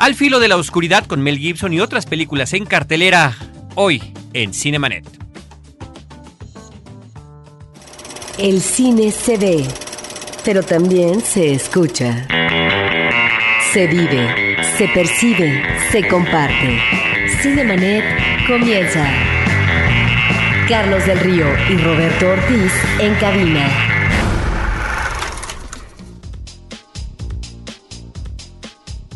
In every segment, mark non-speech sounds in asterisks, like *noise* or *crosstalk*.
Al filo de la oscuridad con Mel Gibson y otras películas en cartelera, hoy en Cinemanet. El cine se ve, pero también se escucha. Se vive, se percibe, se comparte. Cinemanet comienza. Carlos del Río y Roberto Ortiz en cabina.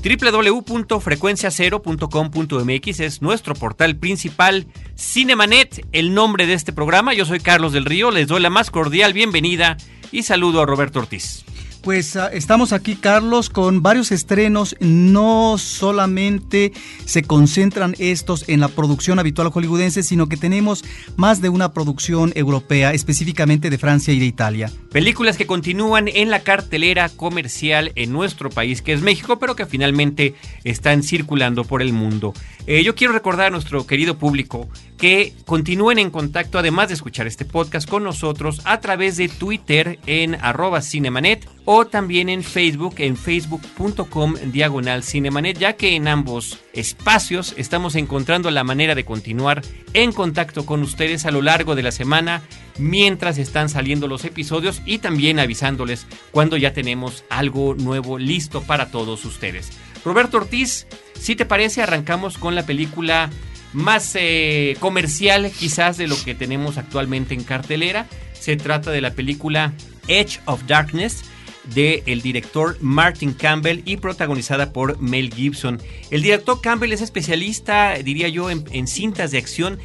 www.frecuenciacero.com.mx es nuestro portal principal. Cinemanet, el nombre de este programa. Yo soy Carlos del Río, les doy la más cordial bienvenida y saludo a Roberto Ortiz. Pues uh, estamos aquí, Carlos, con varios estrenos. No solamente se concentran estos en la producción habitual hollywoodense, sino que tenemos más de una producción europea, específicamente de Francia y de Italia. Películas que continúan en la cartelera comercial en nuestro país, que es México, pero que finalmente están circulando por el mundo. Eh, yo quiero recordar a nuestro querido público que continúen en contacto, además de escuchar este podcast con nosotros, a través de Twitter en arroba cinemanet o también en Facebook en facebook.com diagonal cinemanet, ya que en ambos espacios estamos encontrando la manera de continuar en contacto con ustedes a lo largo de la semana mientras están saliendo los episodios y también avisándoles cuando ya tenemos algo nuevo listo para todos ustedes. Roberto Ortiz, si te parece, arrancamos con la película más eh, comercial quizás de lo que tenemos actualmente en cartelera. Se trata de la película Edge of Darkness del el director Martin Campbell y protagonizada por Mel Gibson. El director Campbell es especialista, diría yo, en, cintas de acción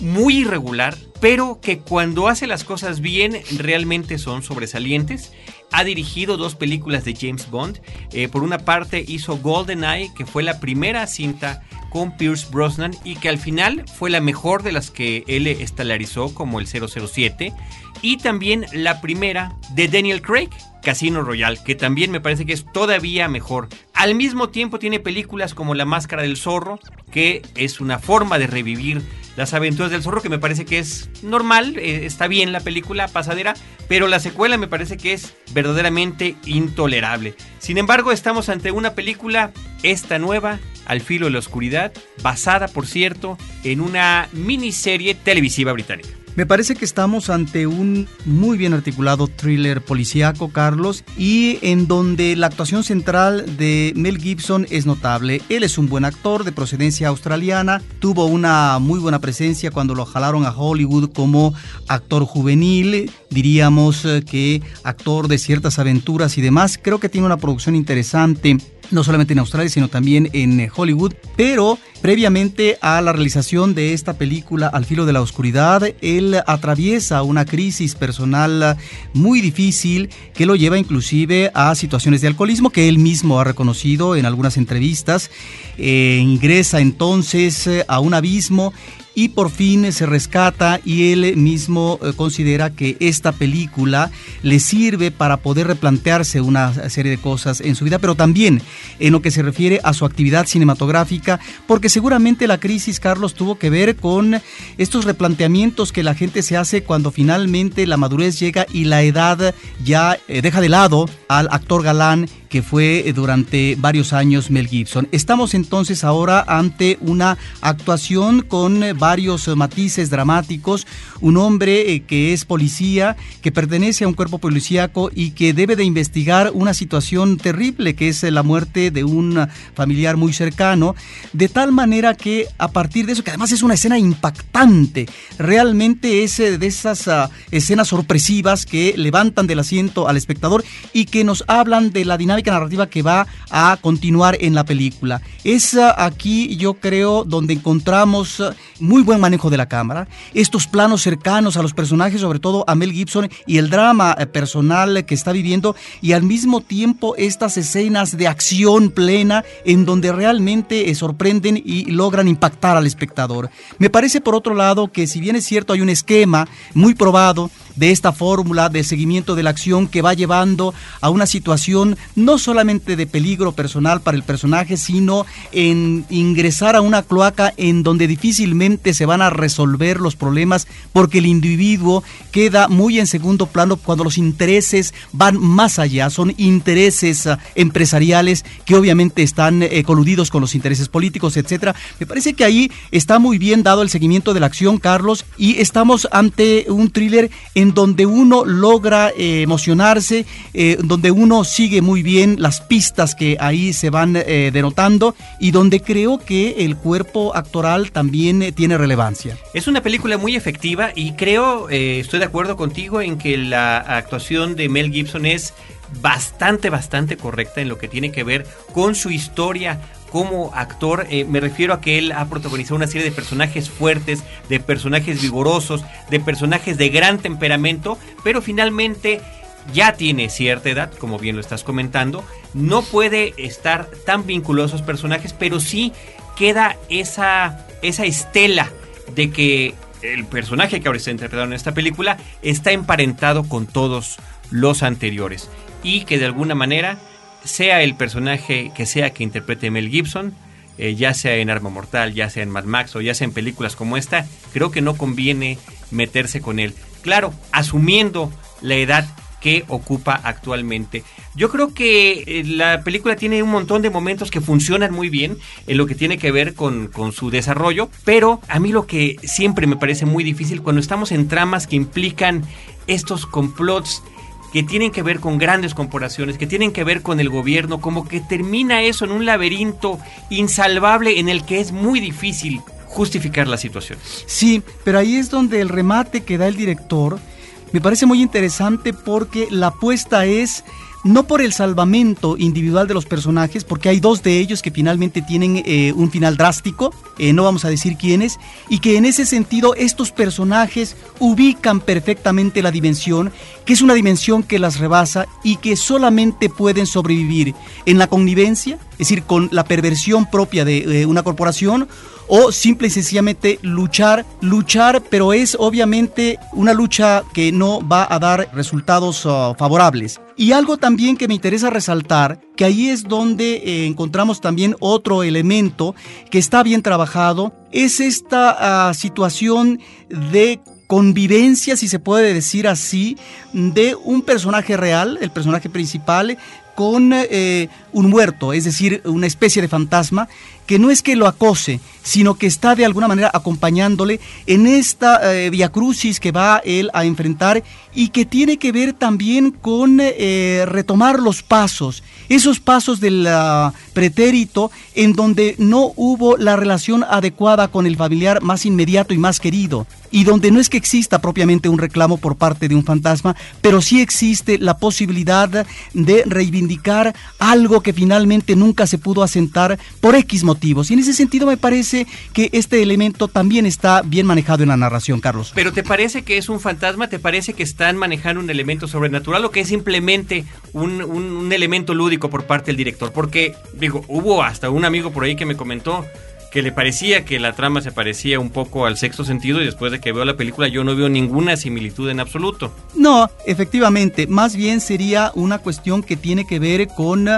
muy irregular, pero que cuando hace las cosas bien realmente son sobresalientes. Ha dirigido dos películas de James Bond. Eh, por una parte hizo GoldenEye, que fue la primera cinta con Pierce Brosnan y que al final fue la mejor de las que él estelarizó como el 007. Y también la primera de Daniel Craig, Casino Royale, que también me parece que es todavía mejor. Al mismo tiempo tiene películas como La Máscara del Zorro, que es una forma de revivir las aventuras del zorro, que me parece que es normal, eh, está bien la película pasadera, pero la secuela me parece que es verdaderamente intolerable. Sin embargo, estamos ante una película, esta nueva, Al filo de la oscuridad, basada, por cierto, en una miniserie televisiva británica. Me parece que estamos ante un muy bien articulado thriller policíaco, Carlos, y en donde la actuación central de Mel Gibson es notable. Él es un buen actor de procedencia australiana, tuvo una muy buena presencia cuando lo jalaron a Hollywood como actor juvenil, diríamos eh, que actor de ciertas aventuras y demás. Creo que tiene una producción interesante no solamente en Australia, sino también en eh, Hollywood. Pero previamente a la realización de esta película Al filo de la oscuridad, él atraviesa una crisis personal muy difícil que lo lleva inclusive a situaciones de alcoholismo que él mismo ha reconocido en algunas entrevistas. Eh, ingresa entonces eh, a un abismo y por fin se rescata y él mismo eh, considera que esta película le sirve para poder replantearse una serie de cosas en su vida, pero también en lo que se refiere a su actividad cinematográfica, porque seguramente la crisis, Carlos, tuvo que ver con estos replanteamientos que la gente se hace cuando finalmente la madurez llega y la edad ya eh, deja de lado al actor galán que fue eh, durante varios años Mel Gibson. Estamos entonces ahora ante una actuación con eh, varios eh, matices dramáticos, un hombre que es policía, que pertenece a un cuerpo policíaco y que debe de investigar una situación terrible que es la muerte de un familiar muy cercano, de tal manera que a partir de eso, que además es una escena impactante, realmente es de esas ah, escenas sorpresivas que levantan del asiento al espectador y que nos hablan de la dinámica narrativa que va a continuar en la película. Es ah, aquí, yo creo, donde encontramos ah, muy buen manejo de la cámara, estos planos cercanos a los personajes, sobre todo a Mel Gibson, y el drama eh, personal que está viviendo, y al mismo tiempo estas escenas de acción plena en donde realmente eh, sorprenden y logran impactar al espectador. Me parece, por otro lado, que si bien es cierto, hay un esquema muy probado, de esta fórmula de seguimiento de la acción que va llevando a una situación no solamente de peligro personal para el personaje, sino en ingresar a una cloaca en donde difícilmente se van a resolver los problemas porque el individuo queda muy en segundo plano cuando los intereses van más allá, son intereses ah, empresariales que obviamente están eh, coludidos con los intereses políticos, etcétera. Me parece que ahí está muy bien dado el seguimiento de la acción, Carlos, y estamos ante un thriller en donde uno logra eh, emocionarse, eh, donde uno sigue muy bien las pistas que ahí se van eh, denotando y donde creo que el cuerpo actoral también tiene relevancia. Es una película muy efectiva y creo, estoy de acuerdo contigo en que la actuación de Mel Gibson es bastante, bastante correcta en lo que tiene que ver con su historia como actor. Eh, me refiero a que él ha protagonizado una serie de personajes fuertes, de personajes vigorosos, de personajes de gran temperamento, pero finalmente ya tiene cierta edad, como bien lo estás comentando, no puede estar tan vinculado a esos personajes, pero sí queda esa, esa estela de que el personaje que ahora está interpretado en esta película está emparentado con todos los anteriores y que de alguna manera sea el personaje que sea que interprete Mel Gibson, eh, ya sea en Arma Mortal, ya sea en Mad Max o ya sea en películas como esta, creo que no conviene meterse con él. Claro, asumiendo la edad que ocupa actualmente. Yo creo que eh, la película tiene un montón de momentos que funcionan muy bien en lo que tiene que ver con, con, su desarrollo, pero a mí lo que siempre me parece muy difícil cuando estamos en tramas que implican estos complots que tienen que ver con grandes corporaciones, que tienen que ver con el gobierno, como que termina eso en un laberinto insalvable en el que es muy difícil justificar la situación. Sí, pero ahí es donde el remate que da el director me parece muy interesante porque la apuesta es no por el salvamento individual de los personajes, porque hay dos de ellos que finalmente tienen eh, un final drástico, eh, no vamos a decir quiénes, y que en ese sentido estos personajes ubican perfectamente la dimensión, que es una dimensión que las rebasa y que solamente pueden sobrevivir en la connivencia, es decir, con la perversión propia de una corporación, o simple y sencillamente luchar, luchar, pero es obviamente una lucha que no va a dar resultados uh, favorables. Y algo también que me interesa resaltar, que ahí es donde eh, encontramos también otro elemento que está bien trabajado, es esta uh, situación de convivencia, si se puede decir así, de un personaje real, el personaje principal, con eh, un muerto, es decir, una especie de fantasma, que no es que lo acose, sino que está de alguna manera acompañándole en esta eh, via crucis que va él a enfrentar y que tiene que ver también con eh, retomar los pasos, esos pasos del ah, pretérito en donde no hubo la relación adecuada con el familiar más inmediato y más querido y donde no es que exista propiamente un reclamo por parte de un fantasma, pero sí existe la posibilidad de reivindicar algo que finalmente nunca se pudo asentar por X motivos. Y en ese sentido me parece que este elemento también está bien manejado en la narración, Carlos. Pero ¿te parece que es un fantasma? ¿Te parece que están manejando un elemento sobrenatural o que es simplemente un, un elemento lúdico por parte del director? Porque, digo, hubo hasta un amigo por ahí que me comentó que le parecía que la trama se parecía un poco al sexto sentido y después de que veo la película yo no veo ninguna similitud en absoluto. No, efectivamente, más bien sería una cuestión que tiene que ver con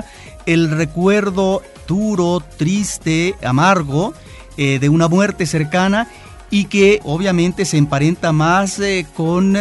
el recuerdo duro, triste, amargo eh, de una muerte cercana y que obviamente se emparenta más eh, con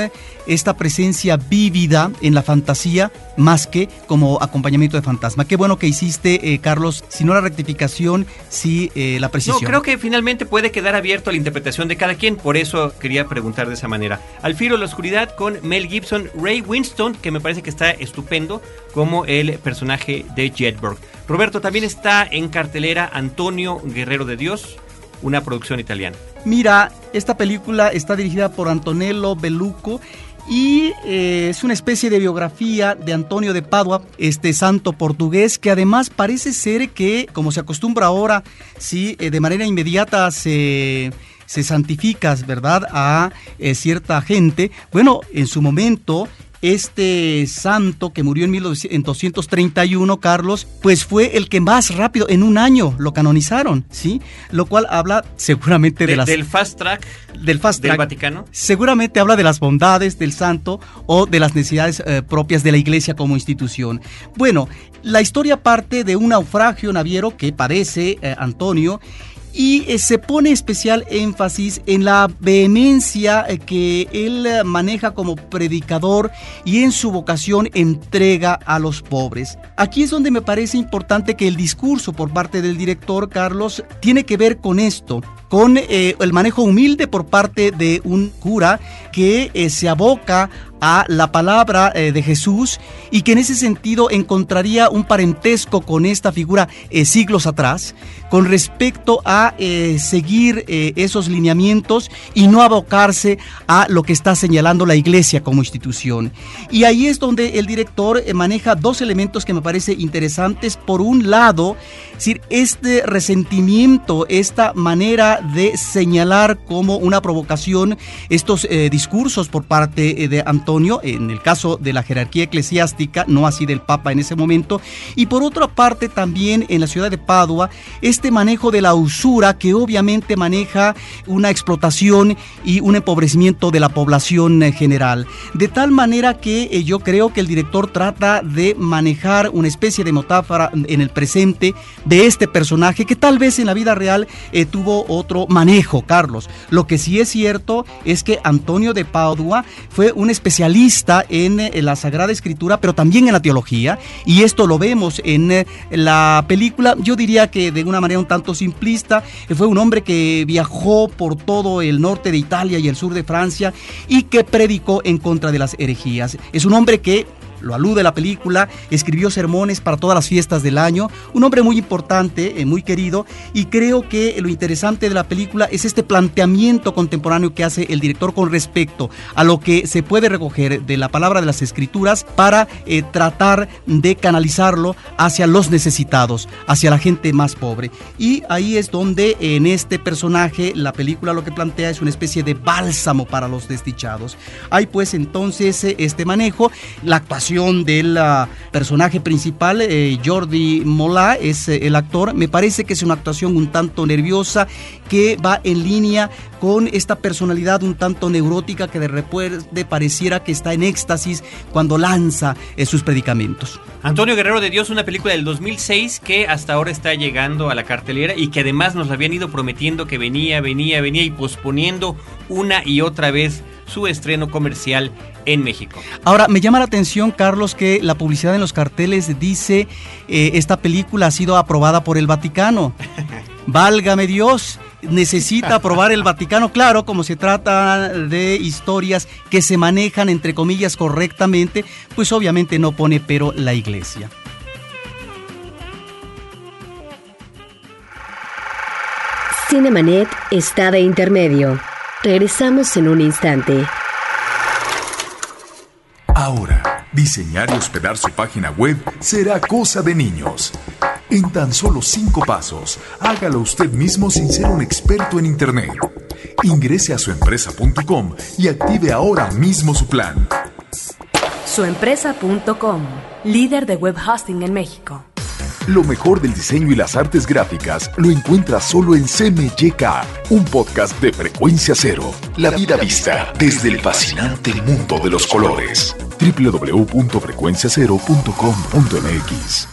esta presencia vívida en la fantasía más que como acompañamiento de fantasma. Qué bueno que hiciste, eh, Carlos, si no la rectificación, sí eh, la precisión. No, creo que finalmente puede quedar abierto a la interpretación de cada quien, por eso quería preguntar de esa manera. Al filo de la oscuridad con Mel Gibson, Ray Winston, que me parece que está estupendo como el personaje de Jetberg. Roberto, también está en cartelera Antonio Guerrero de Dios, una producción italiana. Mira, esta película está dirigida por Antonello Bellucco y eh, es una especie de biografía de Antonio de Padua, este santo portugués, que además parece ser que, como se acostumbra ahora, sí, eh, de manera inmediata se se santifica, ¿verdad?, a eh, cierta gente. Bueno, en su momento este santo que murió en 1231, Carlos, pues fue el que más rápido, en un año, lo canonizaron, ¿sí? Lo cual habla seguramente de, las... Del fast track. Del fast track. Del Vaticano. Seguramente habla de las bondades del santo o de las necesidades eh, propias de la iglesia como institución. Bueno, la historia parte de un naufragio naviero que padece eh, Antonio y eh, se pone especial énfasis en la vehemencia eh, que él eh, maneja como predicador y en su vocación entrega a los pobres. Aquí es donde me parece importante que el discurso por parte del director Carlos tiene que ver con esto, con el manejo humilde por parte de un cura que se aboca a la palabra de Jesús y que en ese sentido encontraría un parentesco con esta figura siglos atrás, con respecto a eh, seguir eh, esos lineamientos y no abocarse a lo que está señalando la iglesia como institución. Y ahí es donde el director eh, maneja dos elementos que me parecen interesantes. Por un lado, este resentimiento, esta manera de señalar como una provocación estos discursos por parte de Antonio, en el caso de la jerarquía eclesiástica, no así del Papa en ese momento, y por otra parte también en la ciudad de Padua, este manejo de la usura que obviamente maneja una explotación y un empobrecimiento de la población eh, general. De tal manera que eh, yo creo que el director trata de manejar una especie de metáfora en el presente de este personaje que tal vez en la vida real eh, tuvo otro manejo, Carlos. Lo que sí es cierto es que Antonio de Padua fue un especialista en, la Sagrada Escritura, pero también en la teología, y esto lo vemos en la película, yo diría que de una manera un tanto simplista, fue un hombre que viajó por todo el norte de Italia y el sur de Francia y que predicó en contra de las herejías. Es un hombre que lo alude la película, escribió sermones para todas las fiestas del año, un hombre muy importante, eh, muy querido, y creo que lo interesante de la película es este planteamiento contemporáneo que hace el director con respecto a lo que se puede recoger de la palabra de las escrituras para eh, tratar de canalizarlo hacia los necesitados, hacia la gente más pobre. Y ahí es donde en este personaje la película lo que plantea es una especie de bálsamo para los desdichados. Hay pues entonces eh, este manejo, la actuación del ah, personaje principal, eh, Jordi Mola, es eh, el actor. Me parece que es una actuación un tanto nerviosa que va en línea con esta personalidad un tanto neurótica que de repente pareciera que está en éxtasis cuando lanza eh, sus predicamentos. Antonio Guerrero de Dios, una película del 2006 que hasta ahora está llegando a la cartelera y que además nos habían ido prometiendo que venía, venía, venía y posponiendo una y otra vez su estreno comercial en México. Ahora, me llama la atención, Carlos, que la publicidad en los carteles dice eh, esta película ha sido aprobada por el Vaticano. *laughs* Válgame Dios, necesita aprobar el Vaticano, claro, como se trata de historias que se manejan, entre comillas, correctamente, pues obviamente no pone pero la iglesia. Cinemanet está de intermedio. Regresamos en un instante. Ahora, diseñar y hospedar su página web será cosa de niños. En tan solo cinco pasos, hágalo usted mismo sin ser un experto en Internet. Ingrese a suempresa.com y active ahora mismo su plan. Suempresa.com, líder de web hosting en México. Lo mejor del diseño y las artes gráficas lo encuentras solo en CMYK, un podcast de frecuencia cero. La vida vista desde el fascinante mundo de los colores. www.frecuenciacero.com.mx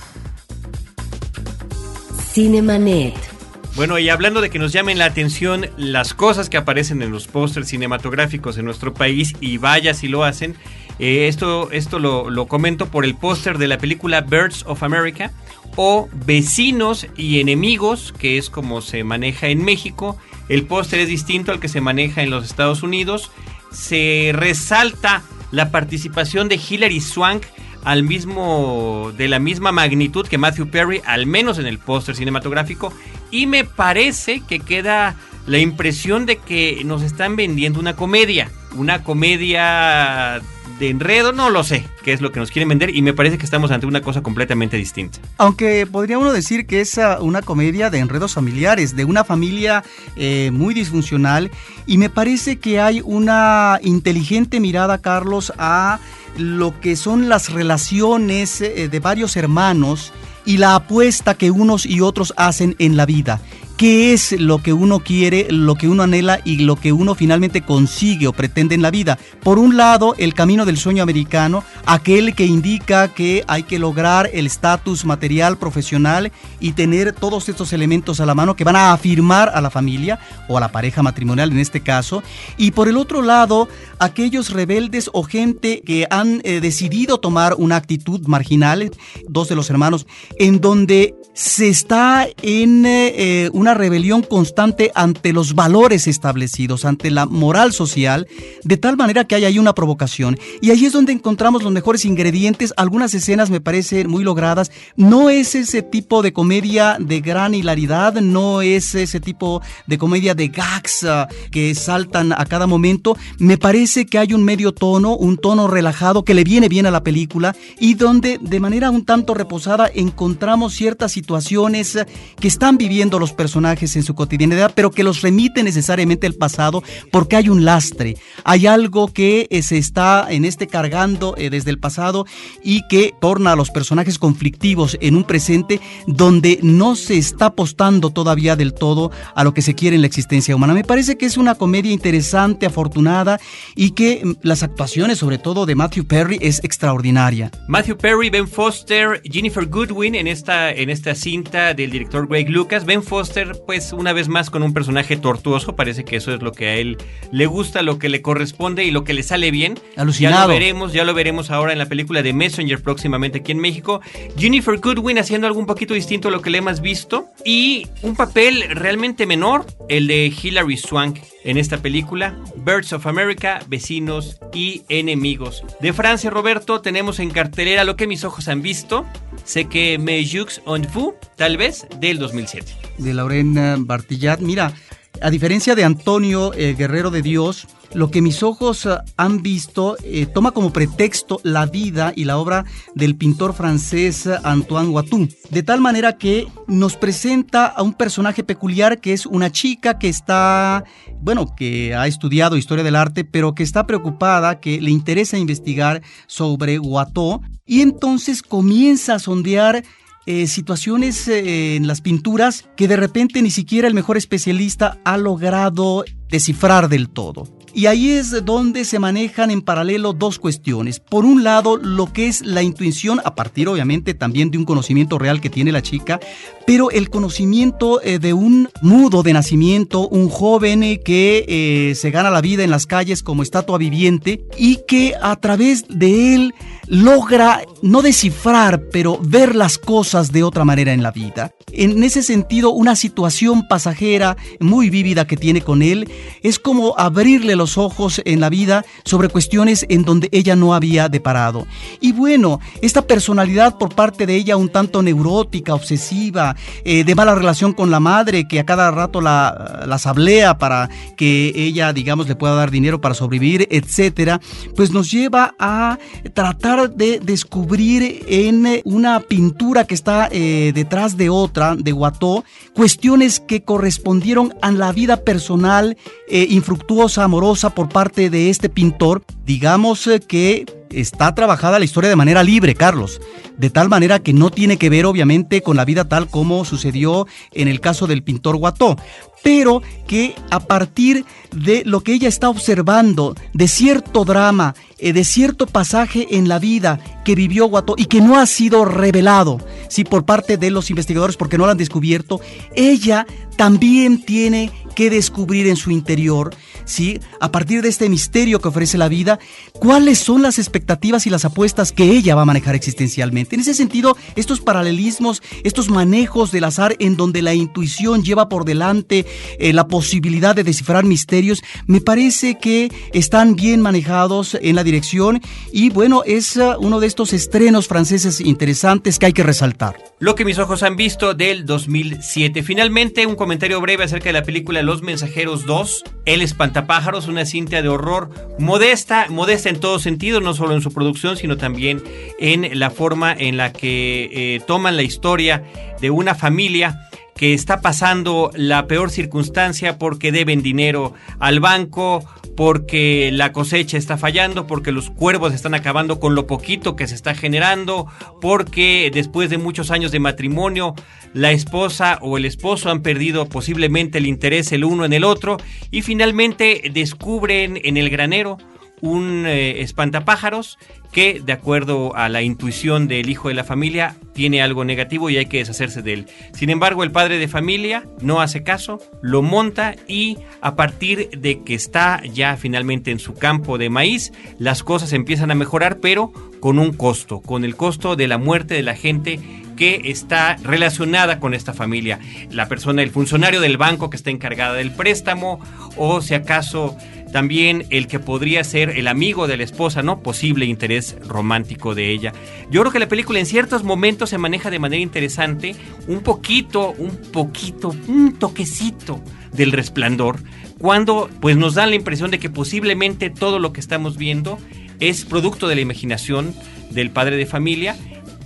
Cinemanet. Bueno, y hablando de que nos llamen la atención las cosas que aparecen en los pósters cinematográficos en nuestro país, y vaya si lo hacen, eh, esto, esto lo, lo comento por el póster de la película Birds of America, o vecinos y enemigos, que es como se maneja en México. El póster es distinto al que se maneja en los Estados Unidos. Se resalta la participación de Hilary Swank al mismo de la misma magnitud que Matthew Perry, al menos en el póster cinematográfico, y me parece que queda la impresión de que nos están vendiendo una comedia, una comedia de enredo, no lo sé qué es lo que nos quieren vender y me parece que estamos ante una cosa completamente distinta. Aunque podría uno decir que es ah, una comedia de enredos familiares, de una familia eh, muy disfuncional y me parece que hay una inteligente mirada, Carlos, a lo que son las relaciones eh, de varios hermanos y la apuesta que unos y otros hacen en la vida qué es lo que uno quiere, lo que uno anhela y lo que uno finalmente consigue o pretende en la vida. Por un lado, el camino del sueño americano, aquel que indica que hay que lograr el estatus material, profesional y tener todos estos elementos a la mano que van a afirmar a la familia o a la pareja matrimonial en este caso. Y por el otro lado, aquellos rebeldes o gente que han eh, decidido tomar una actitud marginal, dos de los hermanos, en donde se está en eh, eh, una rebelión constante ante los valores establecidos, ante la moral social, de tal manera que hay ahí una provocación. Y ahí es donde encontramos los mejores ingredientes. Algunas escenas me parecen muy logradas. No es ese tipo de comedia de gran hilaridad, no es ese tipo de comedia de gags ah, que saltan a cada momento. Me parece que hay un medio tono, un tono relajado que le viene bien a la película y donde de manera un tanto reposada encontramos ciertas situaciones que están viviendo los personajes personajes en su cotidianidad, pero que los remite necesariamente al pasado porque hay un lastre, hay algo que eh, se está en este cargando eh, desde el pasado y que torna a los personajes conflictivos en un presente donde no se está apostando todavía del todo a lo que se quiere en la existencia humana. Me parece que es una comedia interesante, afortunada y que mm, las actuaciones, sobre todo de Matthew Perry, es extraordinaria. Matthew Perry, Ben Foster, Jennifer Goodwin en esta, en esta cinta del director Greg Lucas. Ben Foster pues una vez más con un personaje tortuoso, parece que eso es lo que a él le gusta, lo que le corresponde y lo que le sale bien. Alucinado. Ya lo veremos, ya lo veremos ahora en la película de Messenger próximamente aquí en México. Jennifer Goodwin haciendo algo un poquito distinto a lo que le hemos visto y un papel realmente menor, el de Hilary Swank en esta película, Birds of America, Vecinos y Enemigos. De Francia, Roberto, tenemos en cartelera lo que mis ojos han visto. Sé que Me Jux en Vous, tal vez, del 2007. De Lorena Bartillat. Mira, a diferencia de Antonio eh, Guerrero de Dios, lo que mis ojos eh, han visto eh, toma como pretexto la vida y la obra del pintor francés Antoine Watteau, de tal manera que nos presenta a un personaje peculiar que es una chica que está, bueno, que ha estudiado historia del arte, pero que está preocupada, que le interesa investigar sobre Watteau y entonces comienza a sondear eh, situaciones en las pinturas que de repente ni siquiera el mejor especialista ha logrado descifrar del todo. Y ahí es donde se manejan en paralelo dos cuestiones. Por un lado, lo que es la intuición, a partir obviamente también de un conocimiento real que tiene la chica, pero el conocimiento eh, de un mudo de nacimiento, un joven eh, que eh, se gana la vida en las calles como estatua viviente y que a través de él logra no descifrar, pero ver las cosas de otra manera en la vida. En ese sentido, una situación pasajera muy vívida que tiene con él es como abrirle los ojos en la vida sobre cuestiones en donde ella no había deparado. Y bueno, esta personalidad por parte de ella un tanto neurótica, obsesiva, eh, de mala relación con la madre, que a cada rato la, la sablea para que ella, digamos, le pueda dar dinero para sobrevivir, etcétera, pues nos lleva a tratar de descubrir en una pintura que está eh, detrás de otra, de Guató, cuestiones que correspondieron a la vida personal eh, infructuosa, amorosa por parte de este pintor. Digamos eh, que está trabajada la historia de manera libre, Carlos, de tal manera que no tiene que ver obviamente con la vida tal como sucedió en el caso del pintor Guató, pero que a partir de lo que ella está observando, de cierto drama, eh, de cierto pasaje en la vida que vivió Guató y que no ha sido revelado, sí, por parte de los investigadores porque no lo han descubierto, ella también tiene que descubrir en su interior, ¿sí? A partir de este misterio que ofrece la vida, cuáles son las expectativas y las apuestas que ella va a manejar existencialmente. En ese sentido, estos paralelismos, estos manejos del azar en donde la intuición lleva por delante eh, la posibilidad de descifrar misterios, me parece que están bien manejados en la dirección y bueno, es uh, uno de estos estrenos franceses interesantes que hay que resaltar. Lo que mis ojos han visto del 2007. Finalmente, un comentario breve acerca de la película Los Mensajeros 2, El Espantapájaros, una cinta de horror modesta, modesta en todo sentido, no solo en su producción, sino también en la forma en la que eh, toman la historia de una familia que está pasando la peor circunstancia porque deben dinero al banco, porque la cosecha está fallando, porque los cuervos están acabando con lo poquito que se está generando, porque después de muchos años de matrimonio la esposa o el esposo han perdido posiblemente el interés el uno en el otro y finalmente descubren en el granero un eh, espantapájaros que, de acuerdo a la intuición del hijo de la familia, tiene algo negativo y hay que deshacerse de él. Sin embargo, el padre de familia no hace caso, lo monta y a partir de que está ya finalmente en su campo de maíz, las cosas empiezan a mejorar, pero con un costo, con el costo de la muerte de la gente que está relacionada con esta familia. La persona, el funcionario del banco que está encargada del préstamo o si acaso también el que podría ser el amigo de la esposa, ¿no? Posible interés romántico de ella. Yo creo que la película en ciertos momentos se maneja de manera interesante, un poquito, un poquito, un toquecito del resplandor, cuando pues nos dan la impresión de que posiblemente todo lo que estamos viendo es producto de la imaginación del padre de familia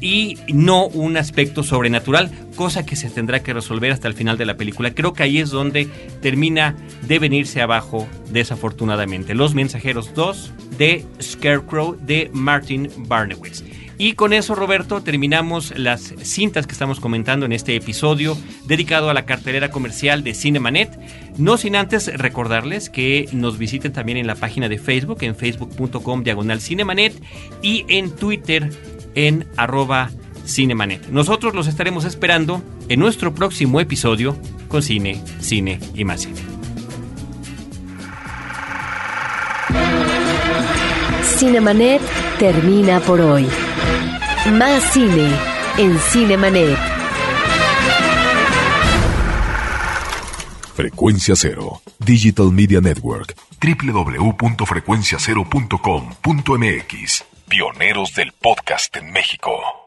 y no un aspecto sobrenatural, cosa que se tendrá que resolver hasta el final de la película. Creo que ahí es donde termina de venirse abajo desafortunadamente. Los Mensajeros 2 de Scarecrow de Martin Barnewitz. Y con eso, Roberto, terminamos las cintas que estamos comentando en este episodio dedicado a la cartelera comercial de Cinemanet. No sin antes recordarles que nos visiten también en la página de Facebook, en facebook.com diagonal Cinemanet y en Twitter en arroba Cinemanet. Nosotros los estaremos esperando en nuestro próximo episodio con Cine, Cine y más Cine. Cinemanet termina por hoy. Más cine en Cinemanet. Frecuencia Cero, Digital Media Network, www.frecuenciacero.com.mx. Pioneros del podcast en México.